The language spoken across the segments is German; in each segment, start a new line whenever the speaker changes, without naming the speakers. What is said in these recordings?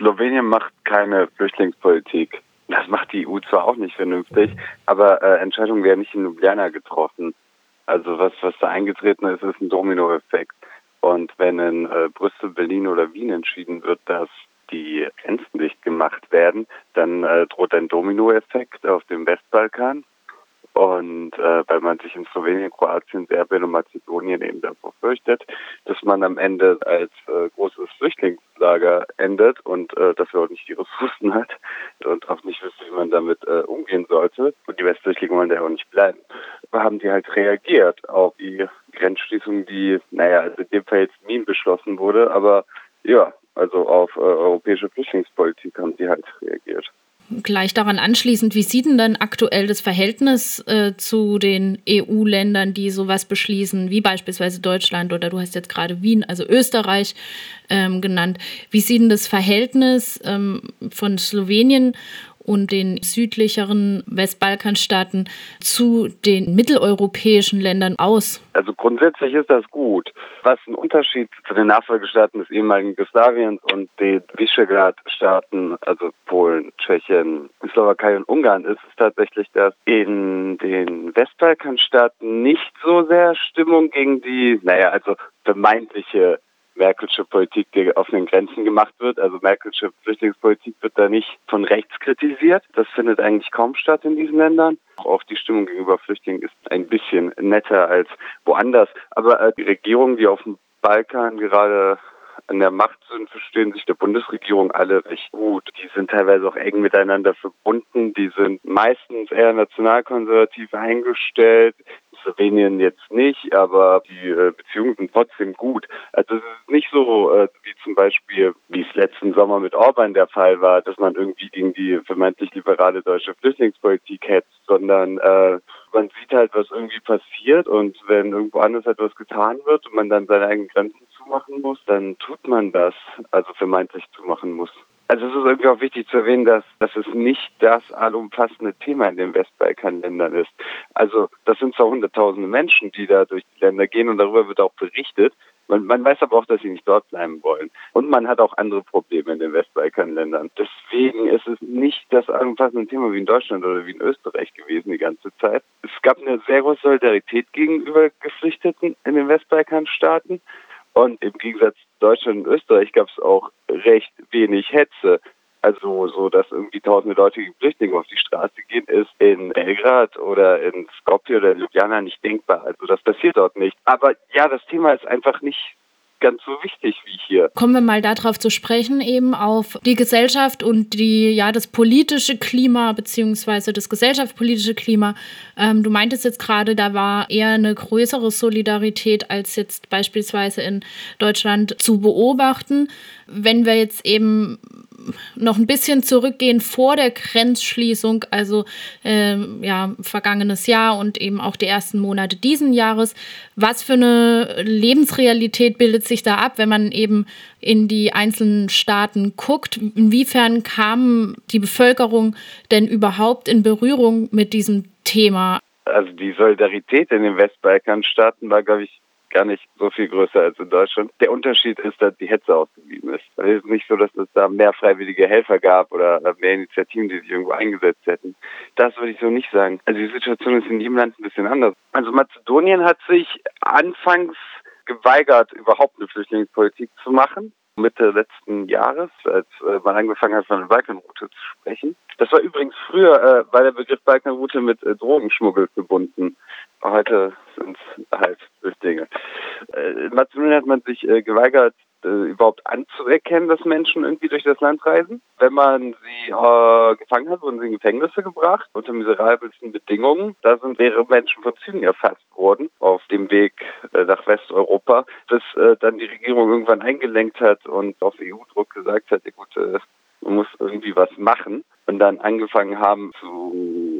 Slowenien macht keine Flüchtlingspolitik. Das macht die EU zwar auch nicht vernünftig, aber äh, Entscheidungen werden nicht in Ljubljana getroffen. Also was, was da eingetreten ist, ist ein Dominoeffekt. Und wenn in äh, Brüssel, Berlin oder Wien entschieden wird, dass die Grenzen dicht gemacht werden, dann äh, droht ein Dominoeffekt auf dem Westbalkan. Und äh, weil man sich in Slowenien, Kroatien, Serbien und Mazedonien eben davor fürchtet, dass man am Ende als äh, großes Flüchtlingslager endet und äh, dafür auch nicht die Ressourcen hat und auch nicht wüsste, wie man damit äh, umgehen sollte. Und die Westflüchtlinge wollen da auch nicht bleiben. Da haben die halt reagiert auf die Grenzschließung, die, naja, also in dem Fall jetzt Mien beschlossen wurde, aber ja, also auf äh, europäische Flüchtlingspolitik haben die halt reagiert.
Gleich daran anschließend, wie sieht denn dann aktuell das Verhältnis äh, zu den EU-Ländern, die sowas beschließen, wie beispielsweise Deutschland oder du hast jetzt gerade Wien, also Österreich ähm, genannt. Wie sieht denn das Verhältnis ähm, von Slowenien und den südlicheren Westbalkanstaaten zu den mitteleuropäischen Ländern aus?
Also grundsätzlich ist das gut. Was ein Unterschied zu den Nachfolgestaaten des ehemaligen Jugoslawiens und den Visegrad-Staaten, also Polen, Tschechien, Slowakei und Ungarn, ist es tatsächlich, dass in den Westbalkanstaaten nicht so sehr Stimmung gegen die, naja, also vermeintliche Merkelsche Politik, die auf den Grenzen gemacht wird. Also Merkelsche Flüchtlingspolitik wird da nicht von rechts kritisiert. Das findet eigentlich kaum statt in diesen Ländern. Auch die Stimmung gegenüber Flüchtlingen ist ein bisschen netter als woanders. Aber äh, die Regierungen, die auf dem Balkan gerade an der Macht sind, verstehen sich der Bundesregierung alle recht gut. Die sind teilweise auch eng miteinander verbunden. Die sind meistens eher nationalkonservativ eingestellt. Slowenien jetzt nicht, aber die äh, Beziehungen sind trotzdem gut. Also es ist nicht so äh, wie zum Beispiel, wie es letzten Sommer mit Orban der Fall war, dass man irgendwie gegen die vermeintlich liberale deutsche Flüchtlingspolitik hetzt, sondern äh, man sieht halt, was irgendwie passiert und wenn irgendwo anders etwas getan wird und man dann seine eigenen Grenzen zumachen muss, dann tut man das, also vermeintlich zumachen muss. Also es ist irgendwie auch wichtig zu erwähnen, dass, dass es nicht das allumfassende Thema in den Westbalkanländern ist. Also das sind zwar hunderttausende Menschen, die da durch die Länder gehen und darüber wird auch berichtet. Man, man weiß aber auch, dass sie nicht dort bleiben wollen. Und man hat auch andere Probleme in den Westbalkanländern. Deswegen ist es nicht das allumfassende Thema wie in Deutschland oder wie in Österreich gewesen die ganze Zeit. Es gab eine sehr große Solidarität gegenüber Geflüchteten in den Westbalkanstaaten. Und im Gegensatz zu Deutschland und Österreich gab es auch recht wenig Hetze. Also so, dass irgendwie tausende Leute gegen Flüchtlinge auf die Straße gehen, ist in Belgrad oder in Skopje oder in Ljubljana nicht denkbar. Also das passiert dort nicht. Aber ja, das Thema ist einfach nicht ganz so wichtig wie hier.
Kommen wir mal darauf zu sprechen, eben auf die Gesellschaft und die, ja, das politische Klima beziehungsweise das gesellschaftspolitische Klima. Ähm, du meintest jetzt gerade, da war eher eine größere Solidarität als jetzt beispielsweise in Deutschland zu beobachten. Wenn wir jetzt eben noch ein bisschen zurückgehen vor der Grenzschließung, also ähm, ja, vergangenes Jahr und eben auch die ersten Monate diesen Jahres. Was für eine Lebensrealität bildet sich da ab, wenn man eben in die einzelnen Staaten guckt? Inwiefern kam die Bevölkerung denn überhaupt in Berührung mit diesem Thema?
Also die Solidarität in den Westbalkanstaaten war, glaube ich, gar nicht so viel größer als in Deutschland. Der Unterschied ist, dass die Hetze ausgeblieben ist. Es ist nicht so, dass es da mehr freiwillige Helfer gab oder mehr Initiativen, die sich irgendwo eingesetzt hätten. Das würde ich so nicht sagen. Also die Situation ist in jedem Land ein bisschen anders. Also Mazedonien hat sich anfangs geweigert, überhaupt eine Flüchtlingspolitik zu machen. Mitte letzten Jahres, als äh, man angefangen hat, von der Balkanroute zu sprechen. Das war übrigens früher, äh, war der Begriff Balkanroute mit äh, Drogenschmuggel verbunden. Heute sind es halt Flüchtlinge. Äh, in Mazedonien hat man sich äh, geweigert, äh, überhaupt anzuerkennen, dass Menschen irgendwie durch das Land reisen. Wenn man sie äh, gefangen hat, wurden sie in Gefängnisse gebracht unter miserabelsten Bedingungen. Da sind mehrere Menschen von Zügen erfasst worden auf dem Weg äh, nach Westeuropa, bis äh, dann die Regierung irgendwann eingelenkt hat und auf EU-Druck gesagt hat, ja gut, äh, man muss irgendwie was machen und dann angefangen haben zu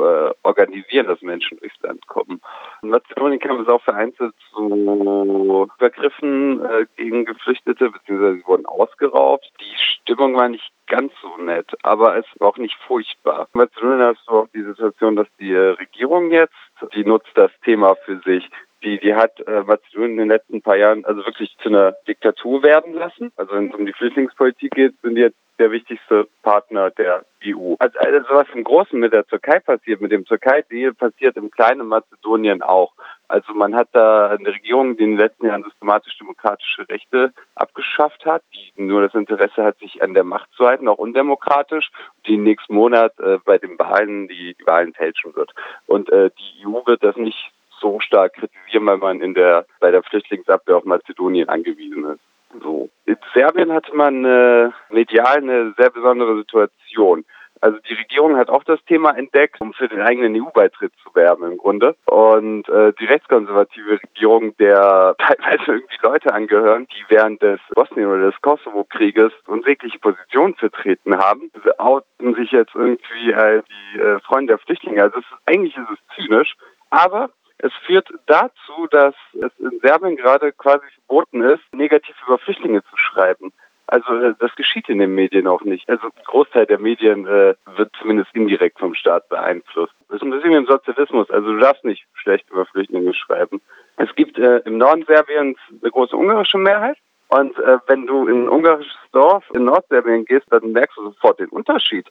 äh, organisieren, dass Menschen durchs Land kommen. In Mazedonien kam es auch vereinzelt zu Übergriffen äh, gegen Geflüchtete, beziehungsweise sie wurden ausgeraubt. Die Stimmung war nicht ganz so nett, aber es war auch nicht furchtbar. In Mazedonien hast du auch die Situation, dass die Regierung jetzt, die nutzt das Thema für sich, Die, die hat äh, Mazedonien in den letzten paar Jahren also wirklich zu einer Diktatur werden lassen. Also wenn es um die Flüchtlingspolitik geht, sind die jetzt der wichtigste Partner der EU. Also, also was im Großen mit der Türkei passiert, mit dem Türkei-Deal, passiert im kleinen Mazedonien auch. Also man hat da eine Regierung, die in den letzten Jahren systematisch demokratische Rechte abgeschafft hat, die nur das Interesse hat, sich an der Macht zu halten, auch undemokratisch, die nächsten Monat äh, bei den Wahlen die, die Wahlen fälschen wird. Und äh, die EU wird das nicht so stark kritisieren, weil man in der bei der Flüchtlingsabwehr auf Mazedonien angewiesen ist. So. In Serbien hatte man äh, medial eine sehr besondere Situation. Also die Regierung hat auch das Thema entdeckt, um für den eigenen EU-Beitritt zu werben im Grunde. Und äh, die rechtskonservative Regierung, der teilweise irgendwie Leute angehören, die während des Bosnien- oder des Kosovo-Krieges unsägliche Positionen vertreten haben, outen sich jetzt irgendwie als die äh, Freunde der Flüchtlinge. Also ist, eigentlich ist es zynisch, aber es führt dazu, dass es in Serbien gerade quasi verboten ist, negativ über Flüchtlinge zu schreiben. Also äh, das geschieht in den Medien auch nicht. Also ein Großteil der Medien äh, wird zumindest indirekt vom Staat beeinflusst. Das ist ein bisschen wie im Sozialismus. Also du darfst nicht schlecht über Flüchtlinge schreiben. Es gibt äh, im Norden Serbiens eine große ungarische Mehrheit. Und äh, wenn du in ein ungarisches Dorf in Nordserbien gehst, dann merkst du sofort den Unterschied.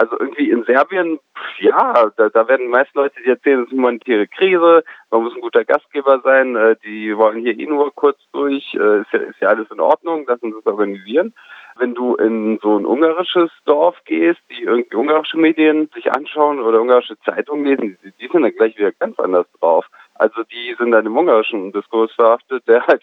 Also irgendwie in Serbien, ja, da, da werden die meisten Leute, die erzählen, es ist eine humanitäre Krise, man muss ein guter Gastgeber sein, äh, die wollen hier eh nur kurz durch, äh, ist, ja, ist ja alles in Ordnung, lass uns das organisieren. Wenn du in so ein ungarisches Dorf gehst, die irgendwie ungarische Medien sich anschauen oder ungarische Zeitungen lesen, die, die sind dann gleich wieder ganz anders drauf. Also die sind dann im ungarischen Diskurs verhaftet, der halt,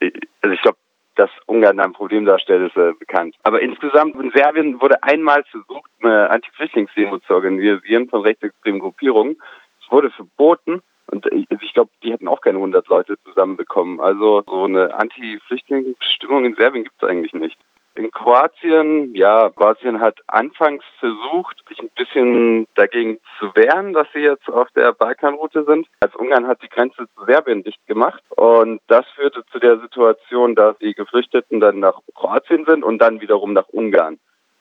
also ich glaube, dass Ungarn ein Problem darstellt, ist äh, bekannt. Aber insgesamt in Serbien wurde einmal versucht, eine Anti-Flüchtlingsdemo zu organisieren von rechtsextremen Gruppierungen. Es wurde verboten und ich, ich glaube, die hätten auch keine 100 Leute zusammenbekommen. Also so eine Anti-Flüchtlingsstimmung in Serbien gibt es eigentlich nicht. In Kroatien, ja, Kroatien hat anfangs versucht, sich ein bisschen dagegen zu wehren, dass sie jetzt auf der Balkanroute sind. Als Ungarn hat die Grenze zu Serbien dicht gemacht und das führte zu der Situation, dass die Geflüchteten dann nach Kroatien sind und dann wiederum nach Ungarn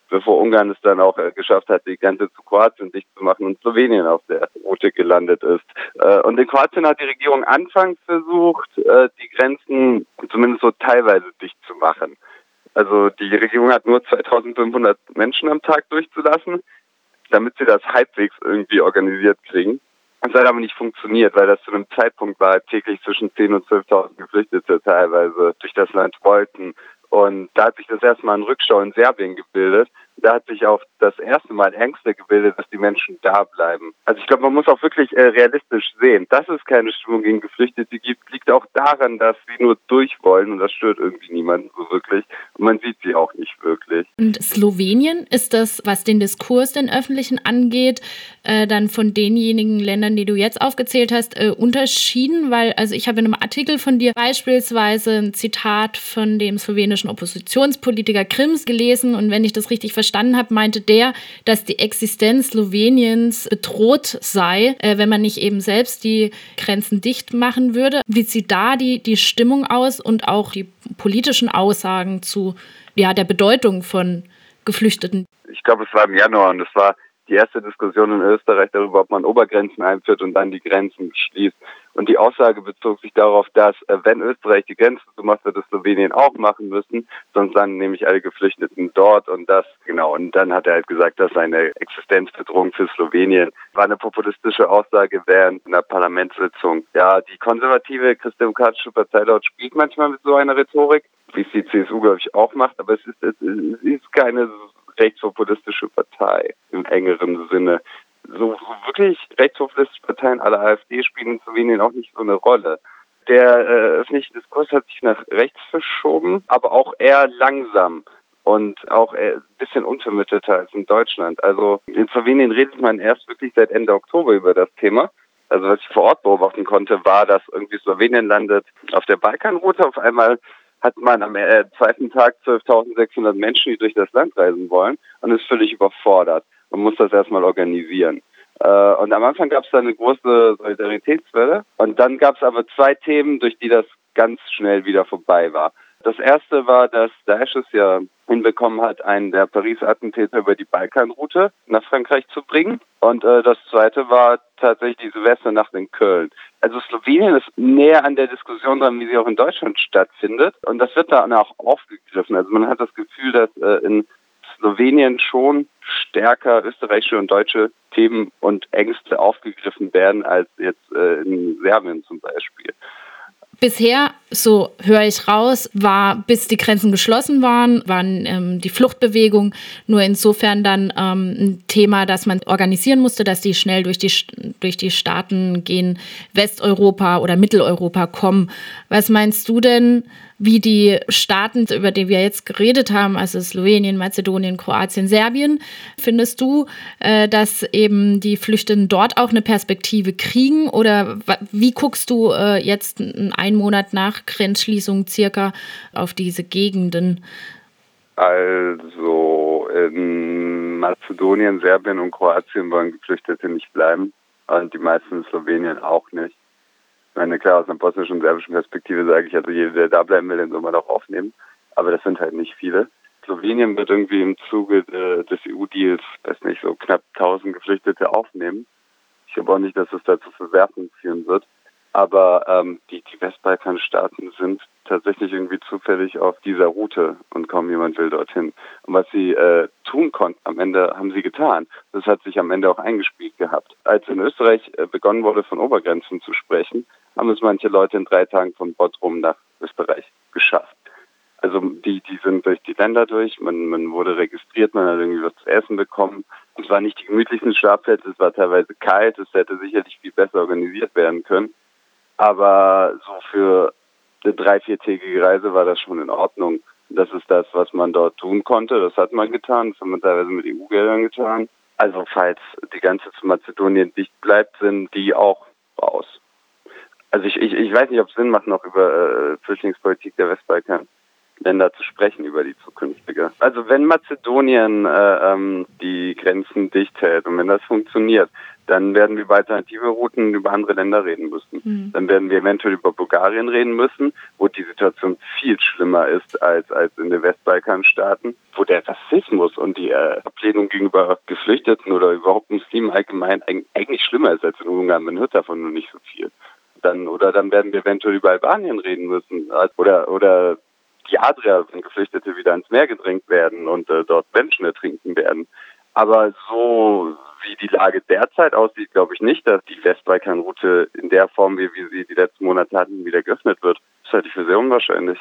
bevor Ungarn es dann auch äh, geschafft hat, die Grenze zu Kroatien dicht zu machen und Slowenien auf der Route gelandet ist. Äh, und in Kroatien hat die Regierung anfangs versucht, äh, die Grenzen zumindest so teilweise dicht zu machen. Also die Regierung hat nur 2500 Menschen am Tag durchzulassen, damit sie das halbwegs irgendwie organisiert kriegen. Es hat aber nicht funktioniert, weil das zu einem Zeitpunkt war, täglich zwischen 10.000 und 12.000 Geflüchtete teilweise durch das Land wollten. Und da hat sich das erstmal ein Rückstau in Serbien gebildet da hat sich auch das erste Mal Ängste gebildet, dass die Menschen da bleiben. Also ich glaube, man muss auch wirklich äh, realistisch sehen. Dass es keine Stimmung gegen Geflüchtete gibt, liegt auch daran, dass sie nur durch wollen und das stört irgendwie niemanden so wirklich. Und man sieht sie auch nicht wirklich.
Und Slowenien ist das, was den Diskurs den öffentlichen angeht, äh, dann von denjenigen Ländern, die du jetzt aufgezählt hast, äh, unterschieden, weil also ich habe in einem Artikel von dir beispielsweise ein Zitat von dem slowenischen Oppositionspolitiker Krims gelesen und wenn ich das richtig verstanden habe, meinte der, dass die Existenz Sloweniens bedroht sei, äh, wenn man nicht eben selbst die Grenzen dicht machen würde. Wie sieht da die, die Stimmung aus und auch die politischen Aussagen zu ja, der Bedeutung von Geflüchteten?
Ich glaube, es war im Januar und es war die erste Diskussion in Österreich darüber, ob man Obergrenzen einführt und dann die Grenzen schließt. Und die Aussage bezog sich darauf, dass äh, wenn Österreich die Grenzen zumacht, wird es Slowenien auch machen müssen, sonst dann nämlich alle Geflüchteten dort und das, genau. Und dann hat er halt gesagt, dass eine Existenzbedrohung für Slowenien war eine populistische Aussage während einer Parlamentssitzung. Ja, die konservative Christdemokratische Partei dort spielt manchmal mit so einer Rhetorik, wie es die CSU, glaube ich, auch macht, aber es ist, es ist keine rechtspopulistische Partei im engeren Sinne. So, wirklich rechtspopulistische Parteien aller AfD spielen in Slowenien auch nicht so eine Rolle. Der äh, öffentliche Diskurs hat sich nach rechts verschoben, aber auch eher langsam und auch ein bisschen unvermittelter als in Deutschland. Also in Slowenien redet man erst wirklich seit Ende Oktober über das Thema. Also was ich vor Ort beobachten konnte, war, dass irgendwie Slowenien landet auf der Balkanroute. Auf einmal hat man am äh, zweiten Tag 12.600 Menschen, die durch das Land reisen wollen und ist völlig überfordert. Man muss das erstmal organisieren. Äh, und am Anfang gab es da eine große Solidaritätswelle und dann gab es aber zwei Themen, durch die das ganz schnell wieder vorbei war. Das erste war, dass Daesh es ja hinbekommen hat, einen der Paris-Attentäter über die Balkanroute nach Frankreich zu bringen. Und äh, das zweite war tatsächlich die Silvesternacht in Köln. Also Slowenien ist näher an der Diskussion dran, wie sie auch in Deutschland stattfindet. Und das wird dann auch aufgegriffen. Also man hat das Gefühl, dass äh, in Slowenien schon stärker österreichische und deutsche Themen und Ängste aufgegriffen werden als jetzt äh, in Serbien zum Beispiel.
Bisher, so höre ich raus, war, bis die Grenzen geschlossen waren, waren ähm, die Fluchtbewegung nur insofern dann ähm, ein Thema, dass man organisieren musste, dass die schnell durch die, durch die Staaten gehen, Westeuropa oder Mitteleuropa kommen. Was meinst du denn, wie die Staaten, über die wir jetzt geredet haben, also Slowenien, Mazedonien, Kroatien, Serbien, findest du, äh, dass eben die Flüchtenden dort auch eine Perspektive kriegen? Oder wie guckst du äh, jetzt einen Monat nach Grenzschließung circa auf diese Gegenden?
Also in Mazedonien, Serbien und Kroatien wollen Geflüchtete nicht bleiben und die meisten in Slowenien auch nicht meine, klar, aus einer bosnischen und serbischen Perspektive sage ich, also jeder, der da bleiben will, den soll man auch aufnehmen. Aber das sind halt nicht viele. Slowenien wird irgendwie im Zuge des EU-Deals, weiß nicht, so knapp 1000 Geflüchtete aufnehmen. Ich glaube auch nicht, dass es dazu Verwerfungen führen wird. Aber ähm, die, die Westbalkanstaaten sind tatsächlich irgendwie zufällig auf dieser Route und kaum jemand will dorthin. Und was sie äh, tun konnten, am Ende haben sie getan. Das hat sich am Ende auch eingespielt gehabt. Als in Österreich äh, begonnen wurde, von Obergrenzen zu sprechen, haben es manche Leute in drei Tagen von Bottrum nach Österreich geschafft. Also die, die sind durch die Länder durch, man, man wurde registriert, man hat irgendwie was zu essen bekommen. Es waren nicht die gemütlichsten Schlafplätze, es war teilweise kalt, es hätte sicherlich viel besser organisiert werden können. Aber so für eine drei-, viertägige Reise war das schon in Ordnung. Das ist das, was man dort tun konnte. Das hat man getan. Das hat man teilweise mit EU-Geldern getan. Also falls die ganze Mazedonien dicht bleibt, sind die auch raus. Also ich, ich, ich weiß nicht, ob es Sinn macht, noch über äh, Flüchtlingspolitik der Westbalkan Länder zu sprechen über die zukünftige. Also wenn Mazedonien äh, ähm, die Grenzen dicht hält und wenn das funktioniert, dann werden wir über alternative Routen über andere Länder reden müssen. Mhm. Dann werden wir eventuell über Bulgarien reden müssen, wo die Situation viel schlimmer ist als, als in den Westbalkanstaaten, wo der Rassismus und die äh, Ablehnung gegenüber Geflüchteten oder überhaupt Muslimen allgemein eigentlich schlimmer ist als in Ungarn. Man hört davon nur nicht so viel. Dann, oder dann werden wir eventuell über Albanien reden müssen. Oder, oder die Adria, wenn Geflüchtete wieder ins Meer gedrängt werden und äh, dort Menschen ertrinken werden. Aber so wie die Lage derzeit aussieht, glaube ich nicht, dass die Westbalkanroute in der Form, wie wir sie die letzten Monate hatten, wieder geöffnet wird. Das halte ich für sehr unwahrscheinlich.